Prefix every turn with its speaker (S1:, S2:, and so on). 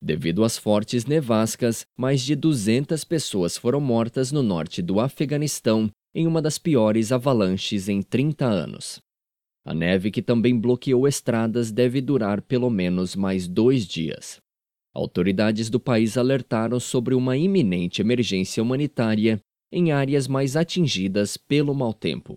S1: Devido às fortes nevascas, mais de 200 pessoas foram mortas no norte do Afeganistão em uma das piores avalanches em 30 anos. A neve, que também bloqueou estradas, deve durar pelo menos mais dois dias. Autoridades do país alertaram sobre uma iminente emergência humanitária em áreas mais atingidas pelo mau tempo.